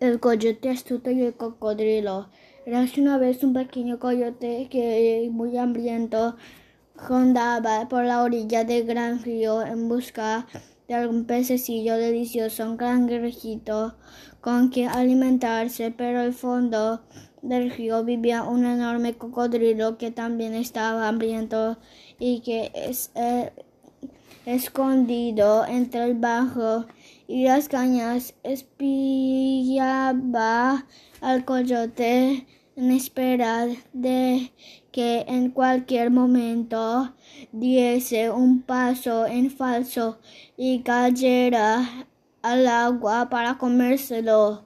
El coyote astuto y el cocodrilo. Era una vez un pequeño coyote que, muy hambriento, rondaba por la orilla del gran río en busca de algún pececillo delicioso, un cangrejito con que alimentarse, pero al fondo del río vivía un enorme cocodrilo que también estaba hambriento y que es, eh, escondido entre el bajo y las cañas espiaba al coyote en espera de que en cualquier momento diese un paso en falso y cayera al agua para comérselo.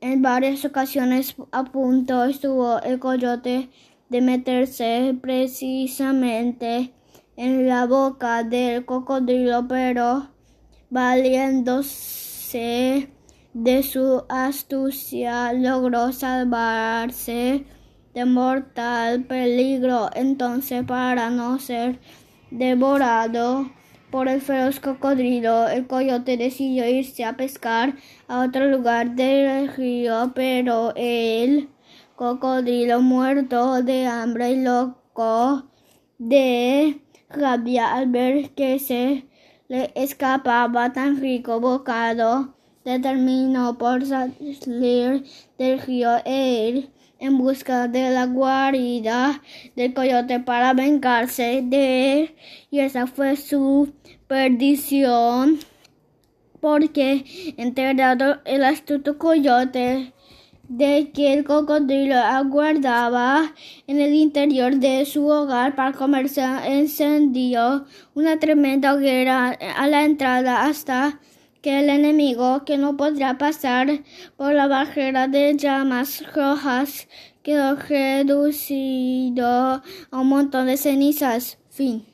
En varias ocasiones a punto estuvo el coyote de meterse precisamente en la boca del cocodrilo, pero valiéndose de su astucia logró salvarse de mortal peligro. Entonces, para no ser devorado por el feroz cocodrilo, el coyote decidió irse a pescar a otro lugar del río, pero el cocodrilo muerto de hambre y loco de rabia al ver que se le escapaba tan rico bocado, determinó por salir del río e en busca de la guarida del coyote para vengarse de él. Y esa fue su perdición, porque enterado el astuto coyote de que el cocodrilo aguardaba en el interior de su hogar para comerse encendió una tremenda hoguera a la entrada hasta que el enemigo, que no podría pasar por la barrera de llamas rojas, quedó reducido a un montón de cenizas. Fin.